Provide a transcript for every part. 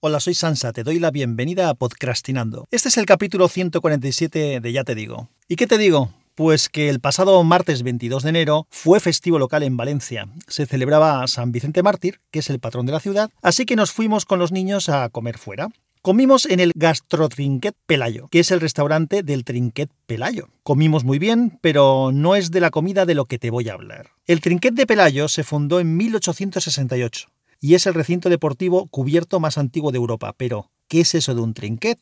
Hola, soy Sansa, te doy la bienvenida a Podcastinando. Este es el capítulo 147 de Ya te digo. ¿Y qué te digo? Pues que el pasado martes 22 de enero fue festivo local en Valencia. Se celebraba San Vicente Mártir, que es el patrón de la ciudad, así que nos fuimos con los niños a comer fuera. Comimos en el Gastrotrinquet Pelayo, que es el restaurante del Trinquet Pelayo. Comimos muy bien, pero no es de la comida de lo que te voy a hablar. El Trinquet de Pelayo se fundó en 1868 y es el recinto deportivo cubierto más antiguo de Europa. Pero, ¿qué es eso de un trinquet?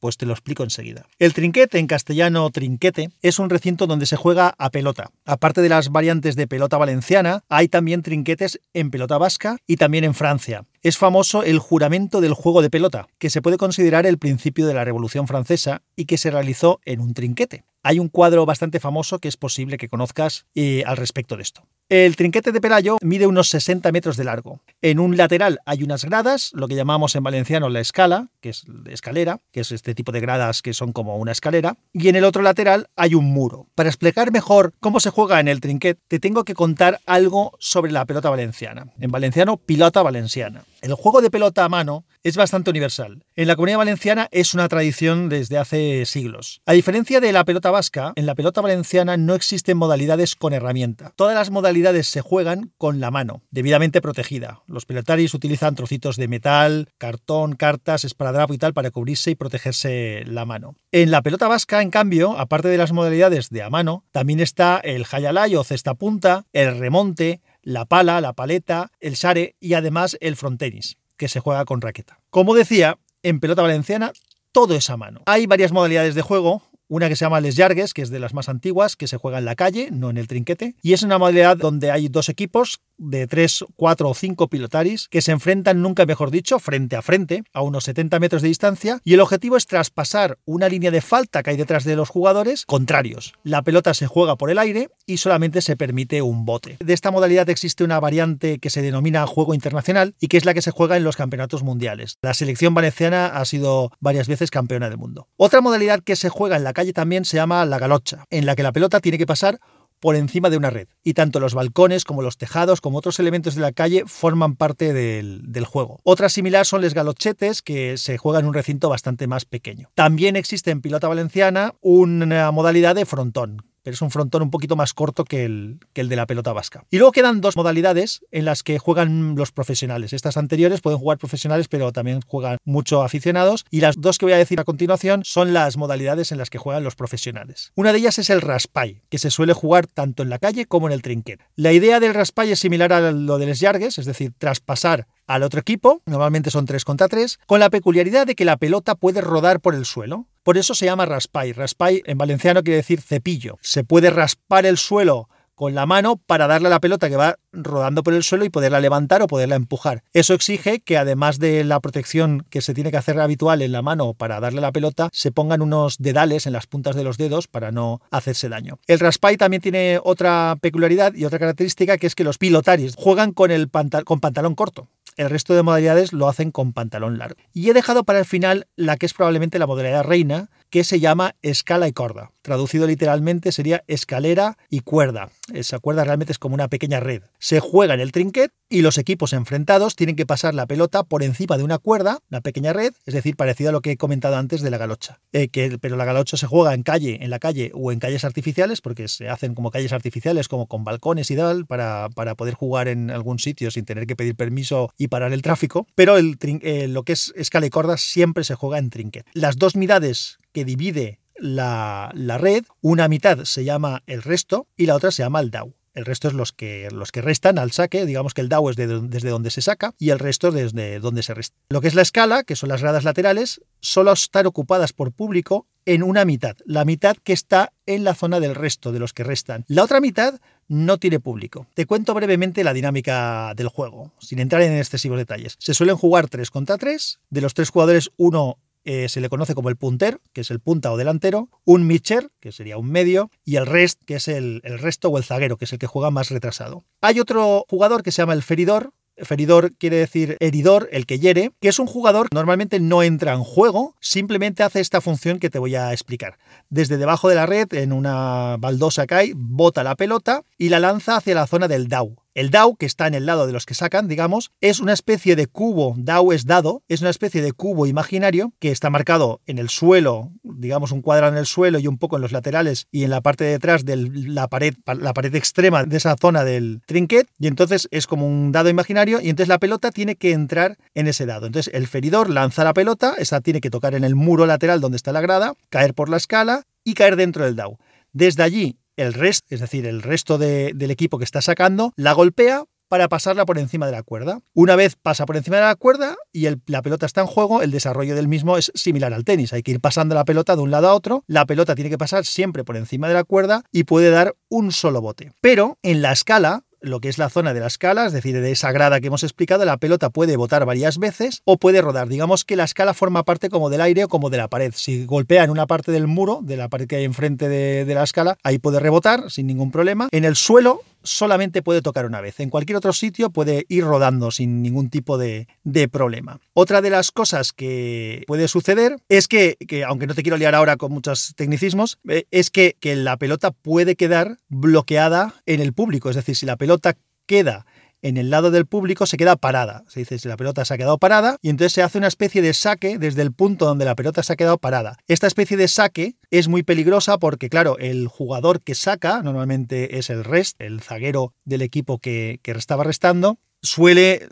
Pues te lo explico enseguida. El trinquete, en castellano trinquete, es un recinto donde se juega a pelota. Aparte de las variantes de pelota valenciana, hay también trinquetes en pelota vasca y también en Francia. Es famoso el juramento del juego de pelota, que se puede considerar el principio de la Revolución Francesa y que se realizó en un trinquete. Hay un cuadro bastante famoso que es posible que conozcas eh, al respecto de esto. El trinquete de Pelayo mide unos 60 metros de largo. En un lateral hay unas gradas, lo que llamamos en valenciano la escala, que es escalera, que es este tipo de gradas que son como una escalera, y en el otro lateral hay un muro. Para explicar mejor cómo se juega en el trinquet, te tengo que contar algo sobre la pelota valenciana. En valenciano, pilota valenciana. El juego de pelota a mano es bastante universal. En la comunidad valenciana es una tradición desde hace siglos. A diferencia de la pelota vasca, en la pelota valenciana no existen modalidades con herramienta. Todas las modalidades se juegan con la mano, debidamente protegida. Los pelotaris utilizan trocitos de metal, cartón, cartas, esparadrapo y tal para cubrirse y protegerse la mano. En la pelota vasca, en cambio, aparte de las modalidades de a mano, también está el hayalay o cesta punta, el remonte, la pala, la paleta, el sare y además el frontenis, que se juega con raqueta. Como decía, en pelota valenciana todo es a mano. Hay varias modalidades de juego, una que se llama Les Llargues, que es de las más antiguas, que se juega en la calle, no en el trinquete. Y es una modalidad donde hay dos equipos de tres, cuatro o cinco pilotaris que se enfrentan, nunca mejor dicho, frente a frente, a unos 70 metros de distancia. Y el objetivo es traspasar una línea de falta que hay detrás de los jugadores contrarios. La pelota se juega por el aire y solamente se permite un bote. De esta modalidad existe una variante que se denomina juego internacional y que es la que se juega en los campeonatos mundiales. La selección valenciana ha sido varias veces campeona del mundo. Otra modalidad que se juega en la calle también se llama la galocha, en la que la pelota tiene que pasar por encima de una red. Y tanto los balcones como los tejados como otros elementos de la calle forman parte del, del, juego. Otra similar son les galochetes que se juega en un recinto bastante más pequeño. También existe en pilota valenciana una modalidad de frontón, pero es un frontón un poquito más corto que el, que el de la pelota vasca. Y luego quedan dos modalidades en las que juegan los profesionales. Estas anteriores pueden jugar profesionales, pero también juegan mucho aficionados. Y las dos que voy a decir a continuación son las modalidades en las que juegan los profesionales. Una de ellas es el raspay, que se suele jugar tanto en la calle como en el trinquet. La idea del raspay es similar a lo de les yargues, es decir, traspasar al otro equipo, normalmente son 3 contra 3, con la peculiaridad de que la pelota puede rodar por el suelo. Por eso se llama raspay. Raspay en valenciano quiere decir cepillo. Se puede raspar el suelo con la mano para darle a la pelota que va rodando por el suelo y poderla levantar o poderla empujar. Eso exige que además de la protección que se tiene que hacer habitual en la mano para darle a la pelota, se pongan unos dedales en las puntas de los dedos para no hacerse daño. El raspay también tiene otra peculiaridad y otra característica que es que los pilotaris juegan con, el con pantalón corto. El resto de modalidades lo hacen con pantalón largo. Y he dejado para el final la que es probablemente la modalidad reina, que se llama escala y corda. Traducido literalmente sería escalera y cuerda. Esa cuerda realmente es como una pequeña red. Se juega en el trinquet y los equipos enfrentados tienen que pasar la pelota por encima de una cuerda, una pequeña red, es decir, parecido a lo que he comentado antes de la galocha. Eh, que, pero la galocha se juega en calle, en la calle o en calles artificiales, porque se hacen como calles artificiales, como con balcones y tal, para, para poder jugar en algún sitio sin tener que pedir permiso y parar el tráfico. Pero el, eh, lo que es escala y corda siempre se juega en trinquet. Las dos midades divide la, la, red, una mitad se llama el resto y la otra se llama el DAO. El resto es los que, los que restan al saque, digamos que el DAO es desde donde se saca y el resto desde donde se resta. Lo que es la escala, que son las gradas laterales, solo están ocupadas por público en una mitad, la mitad que está en la zona del resto de los que restan. La otra mitad no tiene público. Te cuento brevemente la dinámica del juego, sin entrar en excesivos detalles. Se suelen jugar 3 contra 3, de los tres jugadores uno eh, se le conoce como el punter, que es el punta o delantero, un mitcher, que sería un medio, y el rest, que es el, el resto o el zaguero, que es el que juega más retrasado. Hay otro jugador que se llama el feridor, Feridor quiere decir heridor, el que hiere, que es un jugador que normalmente no entra en juego, simplemente hace esta función que te voy a explicar. Desde debajo de la red, en una baldosa que hay, bota la pelota y la lanza hacia la zona del DAO El dado, que está en el lado de los que sacan, digamos, es una especie de cubo, dado es dado, es una especie de cubo imaginario que está marcado en el suelo, digamos un cuadrado en el suelo y un poco en los laterales y en la parte de detrás de la pared, la pared extrema de esa zona del trinquet, y entonces es como un dado imaginario y entonces la pelota tiene que entrar en ese dado. Entonces el feridor lanza la pelota, esa tiene que tocar en el muro lateral donde está la grada, caer por la escala y caer dentro del dado. Desde allí el resto, es decir, el resto del equipo que está sacando, la golpea para pasarla por encima de la cuerda. Una vez pasa por encima de la cuerda y la pelota está en juego, el desarrollo del mismo es similar al tenis. Hay que ir pasando la pelota de un lado a otro. La pelota tiene que pasar siempre por encima de la cuerda y puede dar un solo bote. Pero en la escala, lo que es la zona de la escala, es decir, de esa grada que hemos explicado, la pelota puede botar varias veces o puede rodar. Digamos que la escala forma parte como del aire o como de la pared. Si golpea en una parte del muro, de la pared que hay enfrente de, de la escala, ahí puede rebotar sin ningún problema. En el suelo solamente puede tocar una vez. En cualquier otro sitio puede ir rodando sin ningún tipo de, problema. Otra de las cosas que puede suceder es que, aunque no te quiero liar ahora con muchos tecnicismos, eh, es que, que la pelota puede quedar bloqueada en el público. Es decir, si la pelota queda en el lado del público se queda parada. Se dice si la pelota se ha quedado parada y entonces se hace una especie de saque desde el punto donde la pelota se ha quedado parada. Esta especie de saque es muy peligrosa porque, claro, el jugador que saca normalmente es el rest, el zaguero del equipo que, que estaba restando, suele,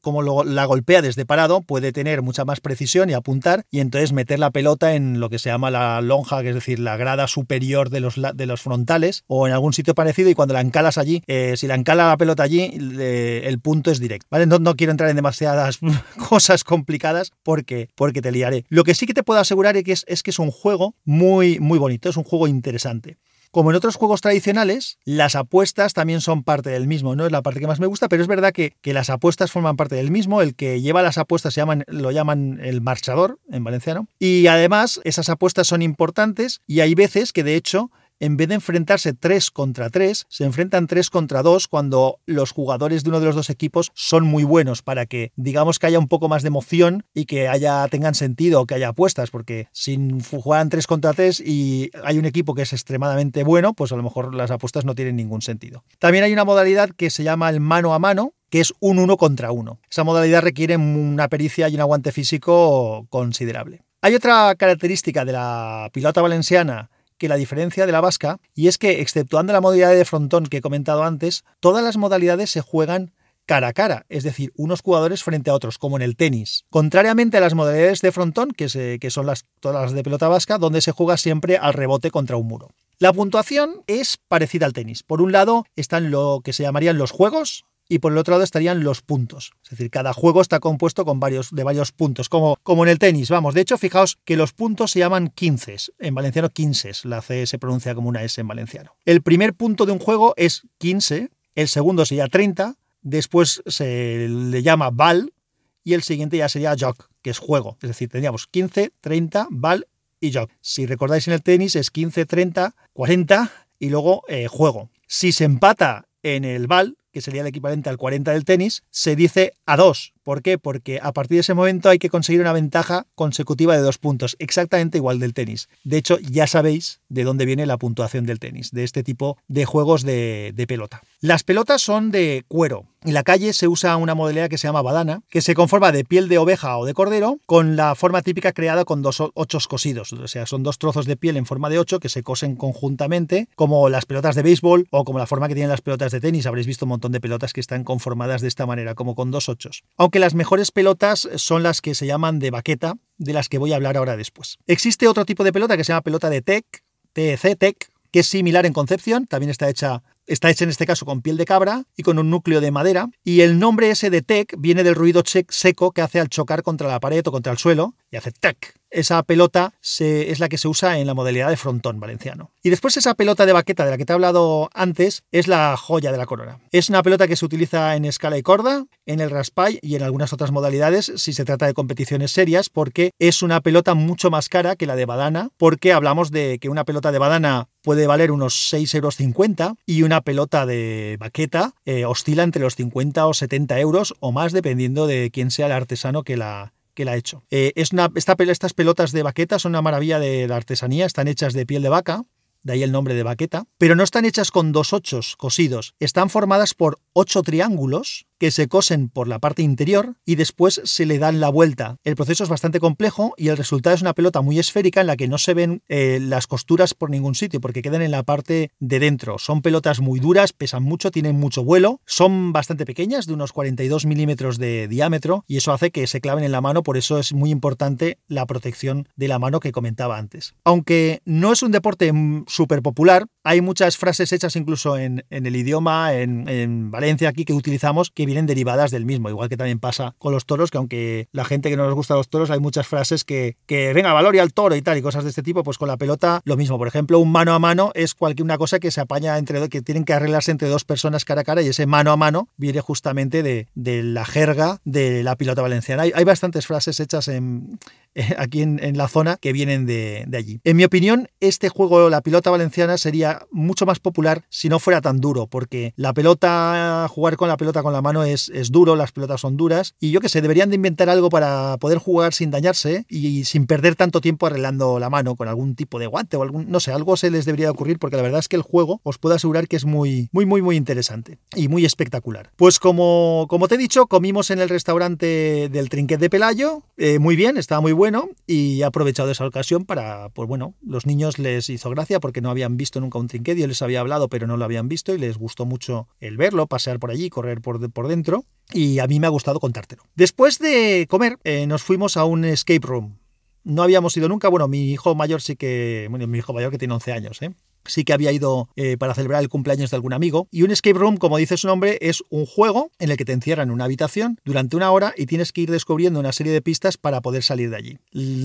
como la golpea desde parado, puede tener mucha más precisión y apuntar y entonces meter la pelota en lo que se llama la lonja, que es decir, la grada superior de los, de los frontales o en algún sitio parecido y cuando la encalas allí, eh, si la encala la pelota allí, el punto es directo. ¿vale? No, no, quiero entrar en demasiadas cosas complicadas porque, porque te liaré. Lo que sí que te puedo asegurar es que es, es que es un juego muy, muy bonito, es un juego interesante. Como en otros juegos tradicionales, las apuestas también son parte del mismo. No es la parte que más me gusta, pero es verdad que, las apuestas forman parte del mismo. El que lleva las apuestas se llaman, lo llaman el marchador en valenciano. Y además, esas apuestas son importantes y hay veces que de hecho en vez de enfrentarse 3 contra 3, se enfrentan 3 contra 2 cuando los jugadores de uno de los dos equipos son muy buenos para que digamos que haya un poco más de emoción y que haya tengan sentido que haya apuestas, porque si juegan 3 contra 3 y hay un equipo que es extremadamente bueno, pues a lo mejor las apuestas no tienen ningún sentido. También hay una modalidad que se llama el mano a mano, que es un uno contra uno. Esa modalidad requiere una pericia y un aguante físico considerable. Hay otra característica de la pilota valenciana que la diferencia de la vasca, y es que, exceptuando la modalidad de frontón que he comentado antes, todas las modalidades se juegan cara a cara, es decir, unos jugadores frente a otros, como en el tenis. Contrariamente a las modalidades de frontón, que, son las, todas las de pelota vasca, donde se juega siempre al rebote contra un muro. La puntuación es parecida al tenis. Por un lado están lo que se llamarían los juegos, y por el otro lado estarían los puntos. Es decir, cada juego está compuesto con varios, de varios puntos, como, como en el tenis. Vamos, de hecho, fijaos que los puntos se llaman 15, en valenciano 15, la C se pronuncia como una S en valenciano. El primer punto de un juego es 15, el segundo sería 30, después se le llama val y el siguiente ya sería jog, que es juego. Es decir, tendríamos 15, 30, val y jog. Si recordáis en el tenis es 15, 30, 40 y luego eh, juego. Si se empata en el val, que sería el equivalente al 40 del tenis, se dice a 2. ¿Por qué? Porque a partir de ese momento hay que conseguir una ventaja consecutiva de dos puntos, exactamente igual del tenis. De hecho, ya sabéis de dónde viene la puntuación del tenis, de este tipo de juegos de, pelota. Las pelotas son de cuero. En la calle se usa una modalidad que se llama badana, que se conforma de piel de oveja o de cordero, con la forma típica creada con dos ochos cosidos. O sea, son dos trozos de piel en forma de ocho que se cosen conjuntamente, como las pelotas de béisbol o como la forma que tienen las pelotas de tenis. Habréis visto un montón de pelotas que están conformadas de esta manera, como con dos ochos. Aunque las mejores pelotas son las que se llaman de baqueta, de las que voy a hablar ahora después. Existe otro tipo de pelota que se llama pelota de TEC, TEC, TEC, que es similar en concepción, también está hecha, está hecha en este caso con piel de cabra y con un núcleo de madera, y el nombre ese de TEC viene del ruido seco que hace al chocar contra la pared o contra el suelo, y hace TEC. Esa pelota es la que se usa en la modalidad de frontón valenciano. Y después esa pelota de baqueta de la que te he hablado antes es la joya de la corona. Es una pelota que se utiliza en escala y corda, en el raspay y en algunas otras modalidades si se trata de competiciones serias porque es una pelota mucho más cara que la de badana porque hablamos de que una pelota de badana puede valer unos 6,50 euros y una pelota de baqueta eh, oscila entre los 50 o 70 euros o más dependiendo de quién sea el artesano que la, que la ha hecho. Eh, estas pelotas de baqueta son una maravilla de la artesanía, están hechas de piel de vaca de ahí el nombre de baqueta, pero no están hechas con dos ochos cosidos, están formadas por ocho triángulos que se cosen por la parte interior y después se le dan la vuelta. El proceso es bastante complejo y el resultado es una pelota muy esférica en la que no se ven eh, las costuras por ningún sitio porque quedan en la parte de dentro. Son pelotas muy duras, pesan mucho, tienen mucho vuelo, son bastante pequeñas, de unos 42 milímetros de diámetro y eso hace que se claven en la mano, por eso es muy importante la protección de la mano que comentaba antes. Aunque no es un deporte súper popular, hay muchas frases hechas incluso en, el idioma, en, en Valencia aquí, que utilizamos que vienen derivadas del mismo, igual que también pasa con los toros, que aunque la gente que no nos gusta los toros, hay muchas frases que, que venga, valoria al toro y tal, y cosas de este tipo, pues con la pelota lo mismo. Por ejemplo, un mano a mano es cualquier una cosa que se apaña entre que tienen que arreglarse entre dos personas cara a cara, y ese mano a mano viene justamente de, de la jerga de la pilota valenciana. Hay, hay bastantes frases hechas en, aquí en, la zona que vienen de, allí. En mi opinión, este juego, la pilota valenciana, sería mucho más popular si no fuera tan duro, porque la pelota, jugar con la pelota con la mano es, es duro, las pelotas son duras, y yo que sé, deberían de inventar algo para poder jugar sin dañarse y sin perder tanto tiempo arreglando la mano con algún tipo de guante o algún, no sé, algo se les debería ocurrir, porque la verdad es que el juego os puedo asegurar que es muy, muy, muy, muy interesante y muy espectacular. Pues como, como te he dicho, comimos en el restaurante del Trinquet de Pelayo, eh, muy bien, estaba muy bueno y he aprovechado esa ocasión para, pues bueno, los niños les hizo gracia porque no habían visto nunca un trinquet, yo les había hablado pero no lo habían visto y les gustó mucho el verlo, pasear por allí, correr por, por dentro y a mí me ha gustado contártelo. Después de comer eh, nos fuimos a un escape room. No habíamos ido nunca, bueno, mi hijo mayor sí que, bueno, mi hijo mayor que tiene 11 años, ¿eh? Sí que había ido eh, para celebrar el cumpleaños de algún amigo. Y un escape room, como dice su nombre, es un juego en el que te encierran en una habitación durante una hora y tienes que ir descubriendo una serie de pistas para poder salir de allí.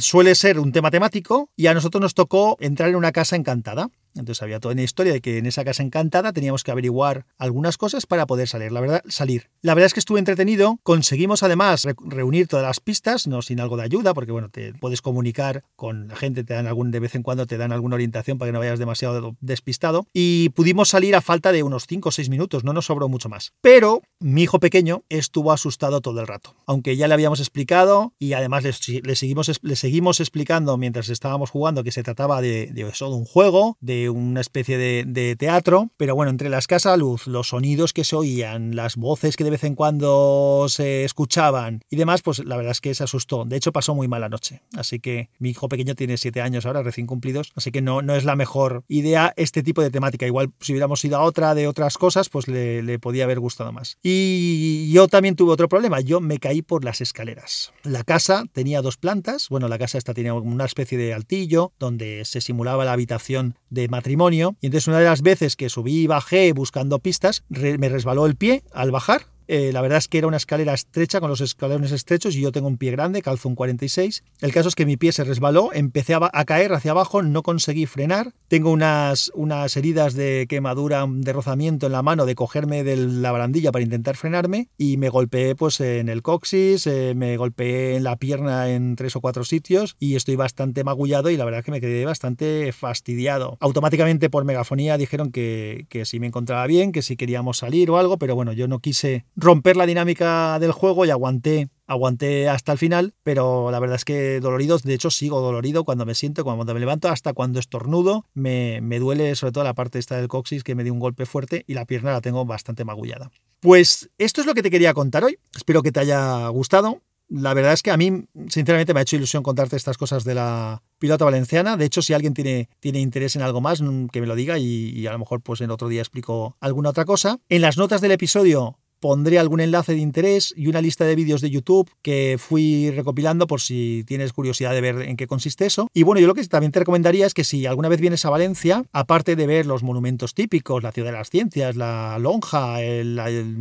Suele ser un tema temático y a nosotros nos tocó entrar en una casa encantada. Entonces había toda una historia de que en esa casa encantada teníamos que averiguar algunas cosas para poder salir. La verdad, salir. La verdad es que estuve entretenido. Conseguimos además re reunir todas las pistas, no sin algo de ayuda, porque bueno, te puedes comunicar con la gente, te dan algún de vez en cuando te dan alguna orientación para que no vayas demasiado despistado. Y pudimos salir a falta de unos 5 o 6 minutos, no nos sobró mucho más. Pero mi hijo pequeño estuvo asustado todo el rato. Aunque ya le habíamos explicado y además le, seguimos, le seguimos explicando mientras estábamos jugando que se trataba de, de un juego, de una especie de, de, teatro, pero bueno, entre la escasa luz, los sonidos que se oían, las voces que de vez en cuando se escuchaban y demás, pues la verdad es que se asustó. De hecho, pasó muy mala noche. Así que mi hijo pequeño tiene siete años ahora, recién cumplidos, así que no, no es la mejor idea este tipo de temática. Igual si hubiéramos ido a otra de otras cosas, pues le, le podía haber gustado más. Y yo también tuve otro problema, yo me caí por las escaleras. La casa tenía dos plantas, bueno, la casa esta tenía una especie de altillo donde se simulaba la habitación de matrimonio. Y entonces una de las veces que subí y bajé buscando pistas, me resbaló el pie al bajar eh, la verdad es que era una escalera estrecha con los escalones estrechos y yo tengo un pie grande, calzo un 46. El caso es que mi pie se resbaló, empecé a, caer hacia abajo, no conseguí frenar. Tengo unas, unas heridas de quemadura, de rozamiento en la mano, de cogerme de la barandilla para intentar frenarme y me golpeé pues en el coxis, eh, me golpeé en la pierna en tres o cuatro sitios y estoy bastante magullado y la verdad es que me quedé bastante fastidiado. Automáticamente por megafonía dijeron que, que si me encontraba bien, que si queríamos salir o algo, pero bueno, yo no quise romper la dinámica del juego y aguanté aguanté hasta el final, pero la verdad es que dolorido, de hecho sigo dolorido cuando me siento, cuando me levanto, hasta cuando estornudo, me, me duele sobre todo la parte esta del coxis que me dio un golpe fuerte y la pierna la tengo bastante magullada. Pues esto es lo que te quería contar hoy, espero que te haya gustado. La verdad es que a mí, sinceramente, me ha hecho ilusión contarte estas cosas de la pilota valenciana. De hecho, si alguien tiene, tiene interés en algo más, que me lo diga y, y a lo mejor pues en otro día explico alguna otra cosa. En las notas del episodio pondré algún enlace de interés y una lista de vídeos de YouTube que fui recopilando por si tienes curiosidad de ver en qué consiste eso. Y bueno, yo lo que también te recomendaría es que si alguna vez vienes a Valencia, aparte de ver los monumentos típicos, la Ciudad de las Ciencias, la Lonja, el,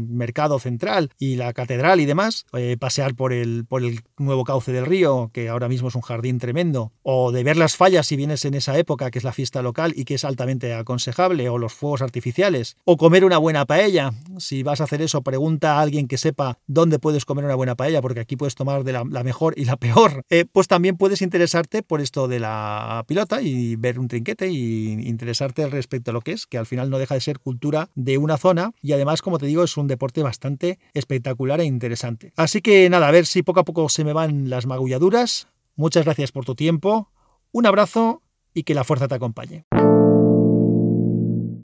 Mercado Central y la Catedral y demás, eh, pasear por el, por el nuevo cauce del río, que ahora mismo es un jardín tremendo, o de ver las fallas si vienes en esa época, que es la fiesta local y que es altamente aconsejable, o los fuegos artificiales, o comer una buena paella, si vas a hacer eso pregunta a alguien que sepa dónde puedes comer una buena paella, porque aquí puedes tomar de la, la mejor y la peor, eh, pues también puedes interesarte por esto de la pilota y ver un trinquete y interesarte respecto a lo que es, que al final no deja de ser cultura de una zona y además, como te digo, es un deporte bastante espectacular e interesante. Así que nada, a ver si poco a poco se me van las magulladuras. Muchas gracias por tu tiempo, un abrazo y que la fuerza te acompañe.